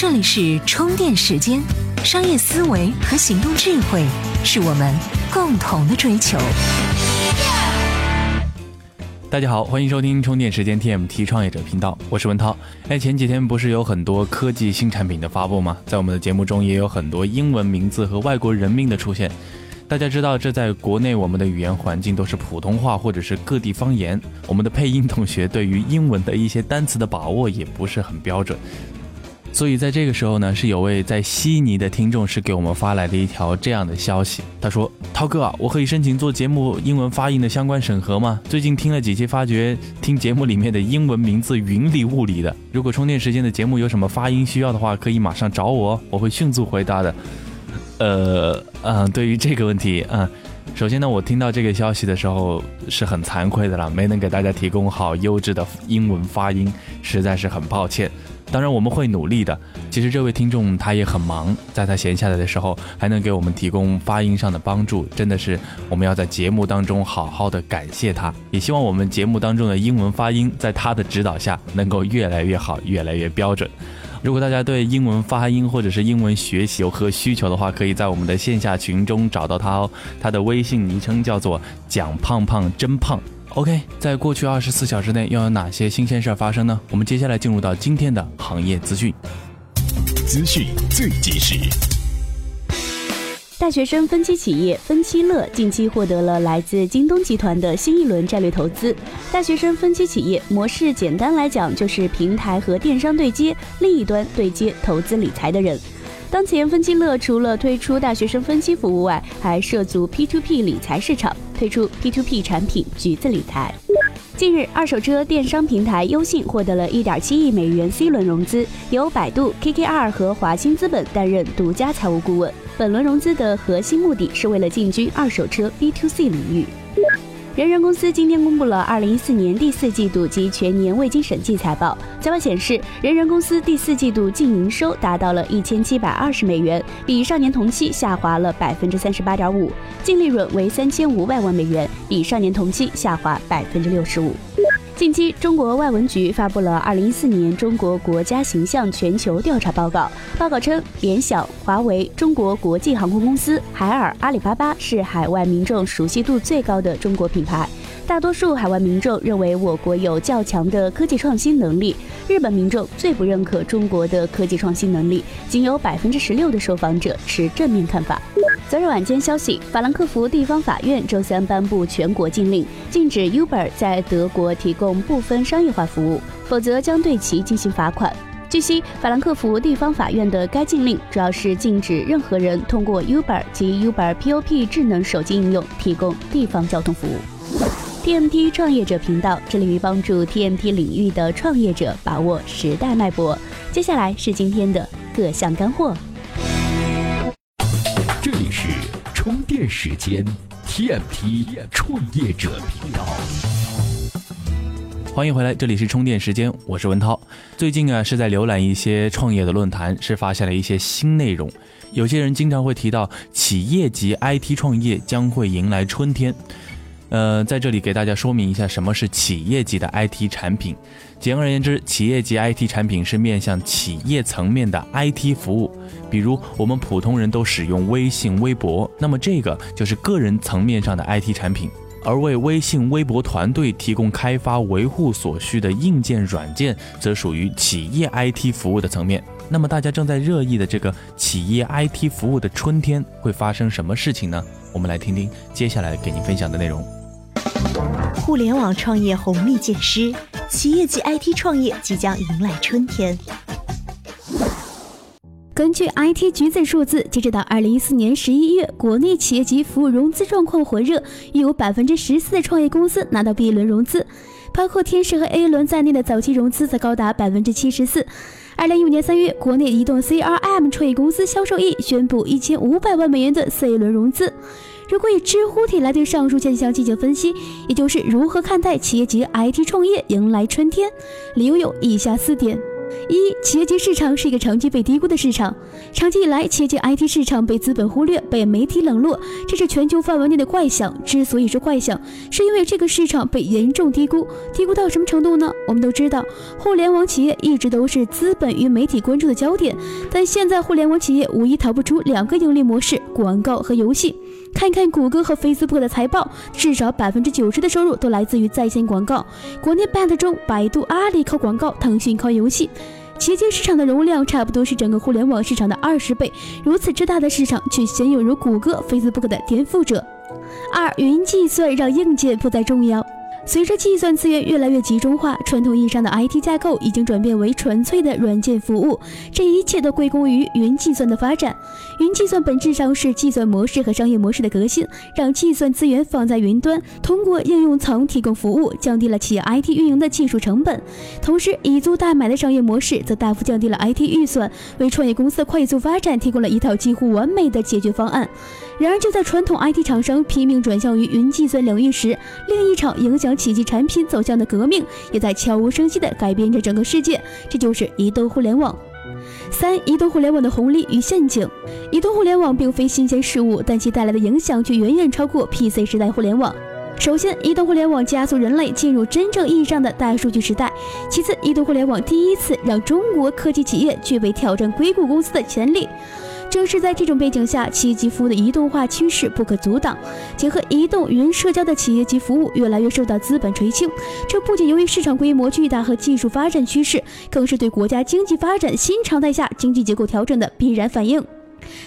这里是充电时间，商业思维和行动智慧是我们共同的追求。大家好，欢迎收听充电时间 TMT 创业者频道，我是文涛。哎，前几天不是有很多科技新产品的发布吗？在我们的节目中也有很多英文名字和外国人名的出现。大家知道，这在国内我们的语言环境都是普通话或者是各地方言，我们的配音同学对于英文的一些单词的把握也不是很标准。所以在这个时候呢，是有位在悉尼的听众是给我们发来的一条这样的消息，他说：“涛哥，我可以申请做节目英文发音的相关审核吗？最近听了几期，发觉听节目里面的英文名字云里雾里的。如果充电时间的节目有什么发音需要的话，可以马上找我，我会迅速回答的。”呃，嗯，对于这个问题，嗯，首先呢，我听到这个消息的时候是很惭愧的了，没能给大家提供好优质的英文发音，实在是很抱歉。当然我们会努力的。其实这位听众他也很忙，在他闲下来的时候还能给我们提供发音上的帮助，真的是我们要在节目当中好好的感谢他。也希望我们节目当中的英文发音在他的指导下能够越来越好，越来越标准。如果大家对英文发音或者是英文学习有何需求的话，可以在我们的线下群中找到他哦。他的微信昵称叫做“蒋胖胖真胖”。OK，在过去二十四小时内又有哪些新鲜事儿发生呢？我们接下来进入到今天的行业资讯。资讯最及时。大学生分期企业分期乐近期获得了来自京东集团的新一轮战略投资。大学生分期企业模式简单来讲就是平台和电商对接，另一端对接投资理财的人。当前分期乐除了推出大学生分期服务外，还涉足 P2P 理财市场，推出 P to P 产品橘子理财。近日，二手车电商平台优信获得了一点七亿美元 C 轮融资，由百度、KKR 和华兴资本担任独家财务顾问。本轮融资的核心目的是为了进军二手车 B to C 领域。人人公司今天公布了二零一四年第四季度及全年未经审计财报。财报显示，人人公司第四季度净营收达到了一千七百二十美元，比上年同期下滑了百分之三十八点五；净利润为三千五百万美元，比上年同期下滑百分之六十五。近期，中国外文局发布了二零一四年中国国家形象全球调查报告。报告称，联想、华为、中国国际航空公司、海尔、阿里巴巴是海外民众熟悉度最高的中国品牌。大多数海外民众认为我国有较强的科技创新能力。日本民众最不认可中国的科技创新能力，仅有百分之十六的受访者持正面看法。昨日晚间消息，法兰克福地方法院周三颁布全国禁令，禁止 Uber 在德国提供部分商业化服务，否则将对其进行罚款。据悉，法兰克福地方法院的该禁令主要是禁止任何人通过 Uber 及 Uber POP 智能手机应用提供地方交通服务。TMT 创业者频道致力于帮助 TMT 领域的创业者把握时代脉搏。接下来是今天的各项干货。时间，TMT 创业者频道。欢迎回来，这里是充电时间，我是文涛。最近啊，是在浏览一些创业的论坛，是发现了一些新内容。有些人经常会提到，企业级 IT 创业将会迎来春天。呃，在这里给大家说明一下，什么是企业级的 IT 产品。简而言之，企业级 IT 产品是面向企业层面的 IT 服务。比如我们普通人都使用微信、微博，那么这个就是个人层面上的 IT 产品。而为微信、微博团队提供开发、维护所需的硬件、软件，则属于企业 IT 服务的层面。那么大家正在热议的这个企业 IT 服务的春天会发生什么事情呢？我们来听听接下来给您分享的内容。互联网创业红利渐失，企业级 IT 创业即将迎来春天。根据 IT 橘子数字，截止到二零一四年十一月，国内企业级服务融资状况火热，已有百分之十四的创业公司拿到 B 轮融资，包括天使和 A 轮在内的早期融资则高达百分之七十四。二零一五年三月，国内移动 CRM 创业公司销售易宣布一千五百万美元的 C 轮融资。如果以知乎体来对上述现象进行分析，也就是如何看待企业级 IT 创业迎来春天，理由有以下四点：一、企业级市场是一个长期被低估的市场。长期以来，企业级 IT 市场被资本忽略，被媒体冷落，这是全球范围内的怪象。之所以是怪象，是因为这个市场被严重低估。低估到什么程度呢？我们都知道，互联网企业一直都是资本与媒体关注的焦点，但现在互联网企业无疑逃不出两个盈利模式：广告和游戏。看看谷歌和 Facebook 的财报，至少百分之九十的收入都来自于在线广告。国内 BAT 中，百度、阿里靠广告，腾讯靠游戏。旗舰市场的容量差不多是整个互联网市场的二十倍，如此之大的市场，却鲜有如谷歌、Facebook 的颠覆者。二、云计算让硬件不再重要。随着计算资源越来越集中化，传统意义上的 IT 架构已经转变为纯粹的软件服务，这一切都归功于云计算的发展。云计算本质上是计算模式和商业模式的革新，让计算资源放在云端，通过应用层提供服务，降低了企业 IT 运营的技术成本。同时，以租代买的商业模式则大幅降低了 IT 预算，为创业公司的快速发展提供了一套几乎完美的解决方案。然而，就在传统 IT 厂商拼命转向于云计算领域时，另一场影响企业产品走向的革命也在悄无声息地改变着整个世界。这就是移动互联网。三、移动互联网的红利与陷阱。移动互联网并非新鲜事物，但其带来的影响却远远超过 PC 时代互联网。首先，移动互联网加速人类进入真正意义上的大数据时代；其次，移动互联网第一次让中国科技企业具备挑战硅谷公司的潜力。正是在这种背景下，企业级服务的移动化趋势不可阻挡。结合移动云社交的企业级服务越来越受到资本垂青，这不仅由于市场规模巨大和技术发展趋势，更是对国家经济发展新常态下经济结构调整的必然反应。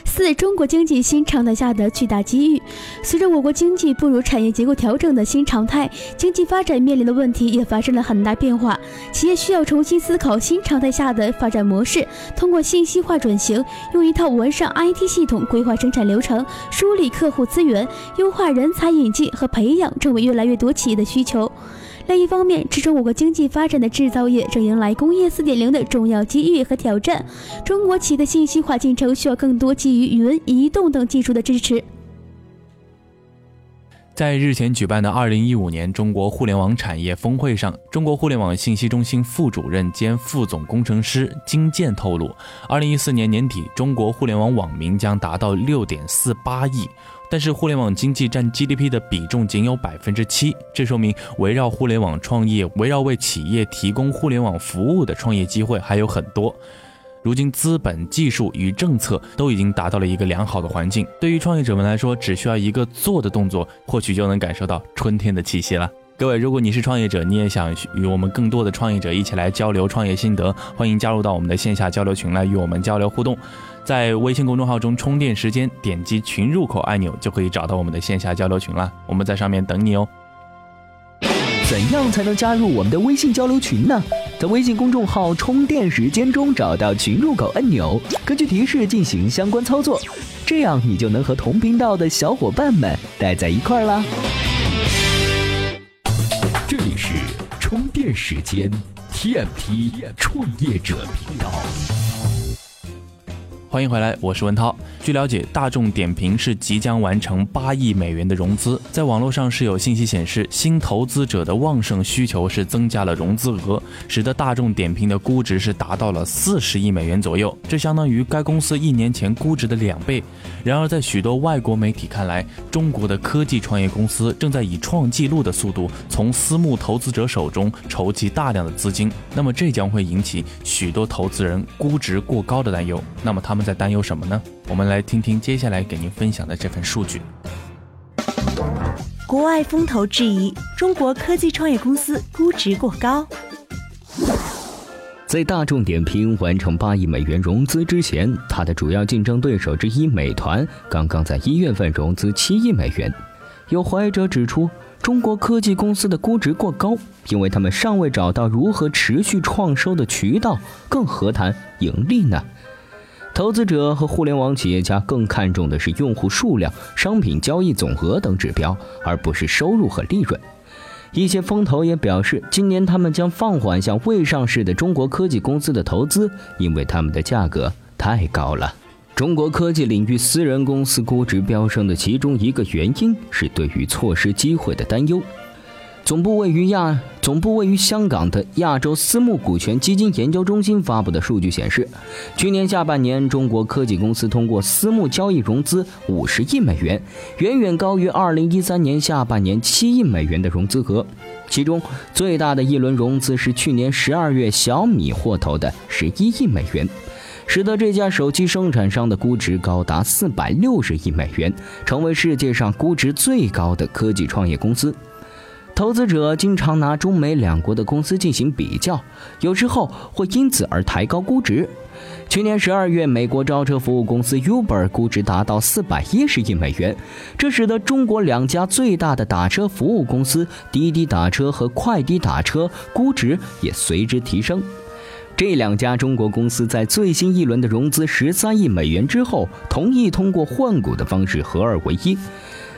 四、中国经济新常态下的巨大机遇。随着我国经济步入产业结构调整的新常态，经济发展面临的问题也发生了很大变化。企业需要重新思考新常态下的发展模式，通过信息化转型，用一套完善 IT 系统规划生产流程，梳理客户资源，优化人才引进和培养，成为越来越多企业的需求。另一方面，支撑我国经济发展的制造业正迎来工业四点零的重要机遇和挑战。中国企业的信息化进程需要更多基于云、移动等技术的支持。在日前举办的二零一五年中国互联网产业峰会上，中国互联网信息中心副主任兼副总工程师金健透露，二零一四年年底，中国互联网网民将达到六点四八亿。但是互联网经济占 GDP 的比重仅有百分之七，这说明围绕互联网创业、围绕为企业提供互联网服务的创业机会还有很多。如今资本、技术与政策都已经达到了一个良好的环境，对于创业者们来说，只需要一个做的动作，或许就能感受到春天的气息了。各位，如果你是创业者，你也想与我们更多的创业者一起来交流创业心得，欢迎加入到我们的线下交流群来与我们交流互动。在微信公众号中充电时间，点击群入口按钮就可以找到我们的线下交流群了。我们在上面等你哦。怎样才能加入我们的微信交流群呢？在微信公众号充电时间中找到群入口按钮，根据提示进行相关操作，这样你就能和同频道的小伙伴们待在一块儿啦。这里是充电时间，TMT 创业者频道。欢迎回来，我是文涛。据了解，大众点评是即将完成八亿美元的融资。在网络上是有信息显示，新投资者的旺盛需求是增加了融资额，使得大众点评的估值是达到了四十亿美元左右，这相当于该公司一年前估值的两倍。然而，在许多外国媒体看来，中国的科技创业公司正在以创纪录的速度从私募投资者手中筹集大量的资金，那么这将会引起许多投资人估值过高的担忧。那么他们们。在担忧什么呢？我们来听听接下来给您分享的这份数据。国外风投质疑中国科技创业公司估值过高。在大众点评完成八亿美元融资之前，它的主要竞争对手之一美团刚刚在一月份融资七亿美元。有怀疑者指出，中国科技公司的估值过高，因为他们尚未找到如何持续创收的渠道，更何谈盈利呢？投资者和互联网企业家更看重的是用户数量、商品交易总额等指标，而不是收入和利润。一些风投也表示，今年他们将放缓向未上市的中国科技公司的投资，因为他们的价格太高了。中国科技领域私人公司估值飙升的其中一个原因是对于错失机会的担忧。总部位于亚总部位于香港的亚洲私募股权基金研究中心发布的数据显示，去年下半年中国科技公司通过私募交易融资五十亿美元，远远高于二零一三年下半年七亿美元的融资额。其中最大的一轮融资是去年十二月小米获投的十一亿美元，使得这家手机生产商的估值高达四百六十亿美元，成为世界上估值最高的科技创业公司。投资者经常拿中美两国的公司进行比较，有时候会因此而抬高估值。去年十二月，美国招车服务公司 Uber 估值达到四百一十亿美元，这使得中国两家最大的打车服务公司滴滴打车和快滴打车估值也随之提升。这两家中国公司在最新一轮的融资十三亿美元之后，同意通过换股的方式合二为一。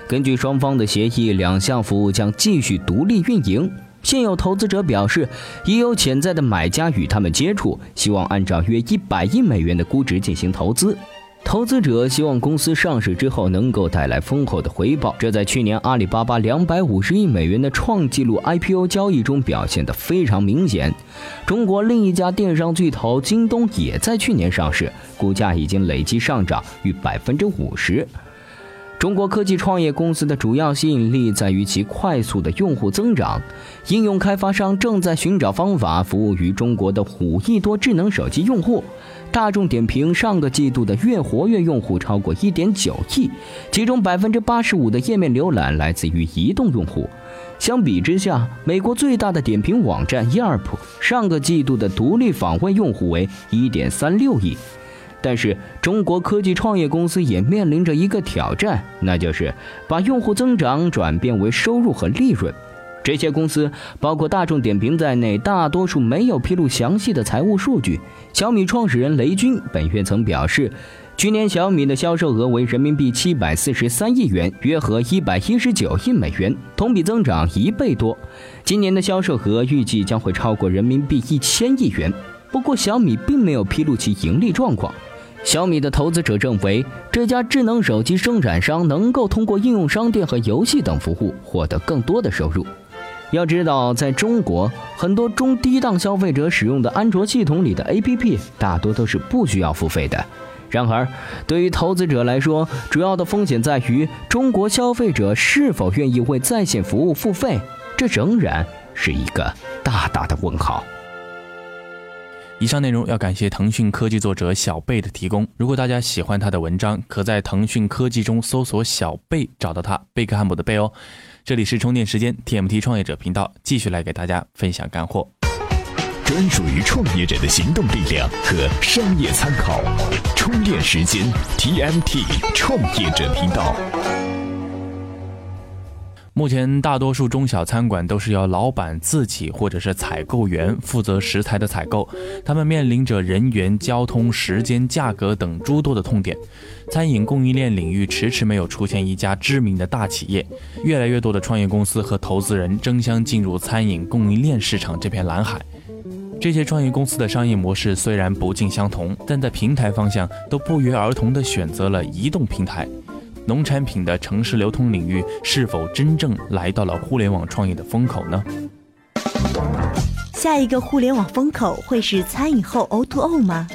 根据双方的协议，两项服务将继续独立运营。现有投资者表示，已有潜在的买家与他们接触，希望按照约一百亿美元的估值进行投资。投资者希望公司上市之后能够带来丰厚的回报，这在去年阿里巴巴两百五十亿美元的创纪录 IPO 交易中表现得非常明显。中国另一家电商巨头京东也在去年上市，股价已经累计上涨逾百分之五十。中国科技创业公司的主要吸引力在于其快速的用户增长。应用开发商正在寻找方法服务于中国的五亿多智能手机用户。大众点评上个季度的月活跃用户超过一点九亿，其中百分之八十五的页面浏览来自于移动用户。相比之下，美国最大的点评网站 Yelp 上个季度的独立访问用户为一点三六亿。但是，中国科技创业公司也面临着一个挑战，那就是把用户增长转变为收入和利润。这些公司，包括大众点评在内，大多数没有披露详细的财务数据。小米创始人雷军本月曾表示，去年小米的销售额为人民币七百四十三亿元，约合一百一十九亿美元，同比增长一倍多。今年的销售额预计将会超过人民币一千亿元。不过，小米并没有披露其盈利状况。小米的投资者认为，这家智能手机生产商能够通过应用商店和游戏等服务获得更多的收入。要知道，在中国，很多中低档消费者使用的安卓系统里的 APP 大多都是不需要付费的。然而，对于投资者来说，主要的风险在于中国消费者是否愿意为在线服务付费，这仍然是一个大大的问号。以上内容要感谢腾讯科技作者小贝的提供。如果大家喜欢他的文章，可在腾讯科技中搜索“小贝”找到他，贝克汉姆的贝哦。这里是充电时间 TMT 创业者频道，继续来给大家分享干货。专属于创业者的行动力量和商业参考，充电时间 TMT 创业者频道。目前，大多数中小餐馆都是由老板自己或者是采购员负责食材的采购，他们面临着人员、交通、时间、价格等诸多的痛点。餐饮供应链领域迟迟没有出现一家知名的大企业，越来越多的创业公司和投资人争相进入餐饮供应链市场这片蓝海。这些创业公司的商业模式虽然不尽相同，但在平台方向都不约而同地选择了移动平台。农产品的城市流通领域是否真正来到了互联网创业的风口呢？下一个互联网风口会是餐饮后 O2O 吗？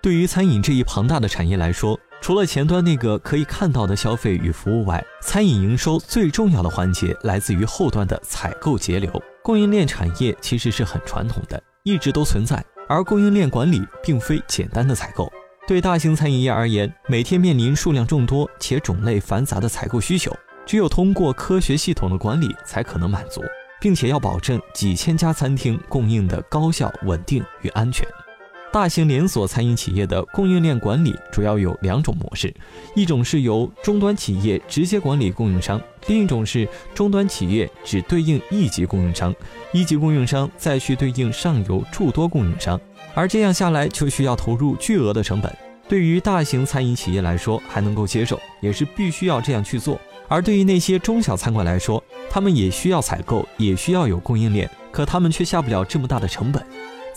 对于餐饮这一庞大的产业来说，除了前端那个可以看到的消费与服务外，餐饮营收最重要的环节来自于后端的采购节流。供应链产业其实是很传统的，一直都存在，而供应链管理并非简单的采购。对大型餐饮业而言，每天面临数量众多且种类繁杂的采购需求，只有通过科学系统的管理才可能满足，并且要保证几千家餐厅供应的高效、稳定与安全。大型连锁餐饮企业的供应链管理主要有两种模式，一种是由终端企业直接管理供应商，另一种是终端企业只对应一级供应商，一级供应商再去对应上游诸多供应商，而这样下来就需要投入巨额的成本。对于大型餐饮企业来说还能够接受，也是必须要这样去做；而对于那些中小餐馆来说，他们也需要采购，也需要有供应链，可他们却下不了这么大的成本。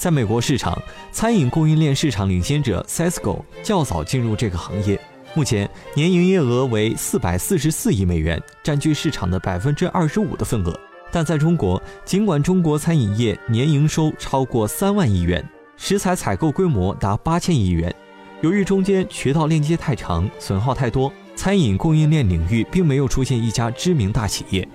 在美国市场，餐饮供应链市场领先者 Sysco 较早进入这个行业，目前年营业额为四百四十四亿美元，占据市场的百分之二十五的份额。但在中国，尽管中国餐饮业年营收超过三万亿元，食材采购规模达八千亿元，由于中间渠道链接太长，损耗太多，餐饮供应链领域并没有出现一家知名大企业。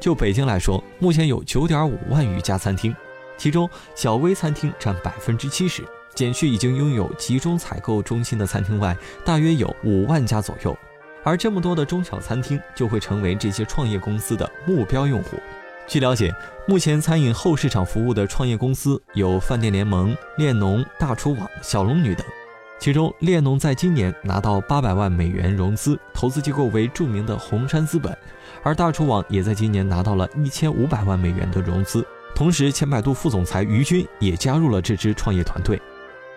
就北京来说，目前有九点五万余家餐厅，其中小微餐厅占百分之七十。减去已经拥有集中采购中心的餐厅外，大约有五万家左右。而这么多的中小餐厅就会成为这些创业公司的目标用户。据了解，目前餐饮后市场服务的创业公司有饭店联盟、恋农、大厨网、小龙女等。其中，恋农在今年拿到八百万美元融资，投资机构为著名的红杉资本；而大厨网也在今年拿到了一千五百万美元的融资。同时，前百度副总裁于军也加入了这支创业团队。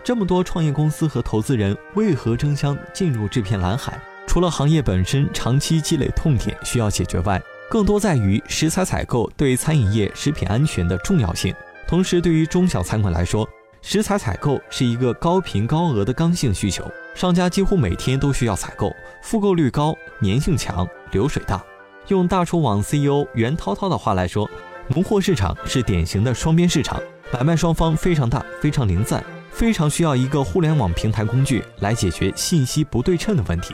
这么多创业公司和投资人为何争相进入这片蓝海？除了行业本身长期积累痛点需要解决外，更多在于食材采购对餐饮业食品安全的重要性。同时，对于中小餐馆来说，食材采购是一个高频高额的刚性需求，商家几乎每天都需要采购，复购率高，粘性强，流水大。用大厨网 CEO 袁涛涛的话来说，农货市场是典型的双边市场，买卖双方非常大，非常零散。非常需要一个互联网平台工具来解决信息不对称的问题。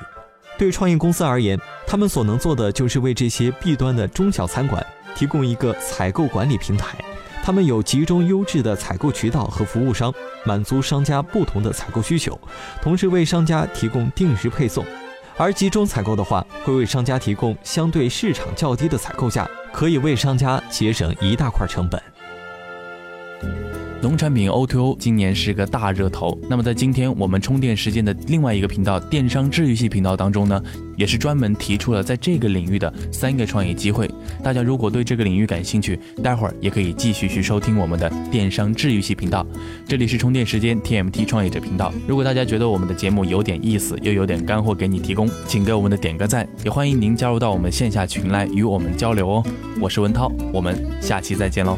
对创业公司而言，他们所能做的就是为这些 B 端的中小餐馆提供一个采购管理平台。他们有集中优质的采购渠道和服务商，满足商家不同的采购需求，同时为商家提供定时配送。而集中采购的话，会为商家提供相对市场较低的采购价，可以为商家节省一大块成本。农产品 O2O 今年是个大热头。那么在今天我们充电时间的另外一个频道——电商治愈系频道当中呢，也是专门提出了在这个领域的三个创业机会。大家如果对这个领域感兴趣，待会儿也可以继续去收听我们的电商治愈系频道。这里是充电时间 TMT 创业者频道。如果大家觉得我们的节目有点意思，又有点干货给你提供，请给我们的点个赞，也欢迎您加入到我们线下群来与我们交流哦。我是文涛，我们下期再见喽。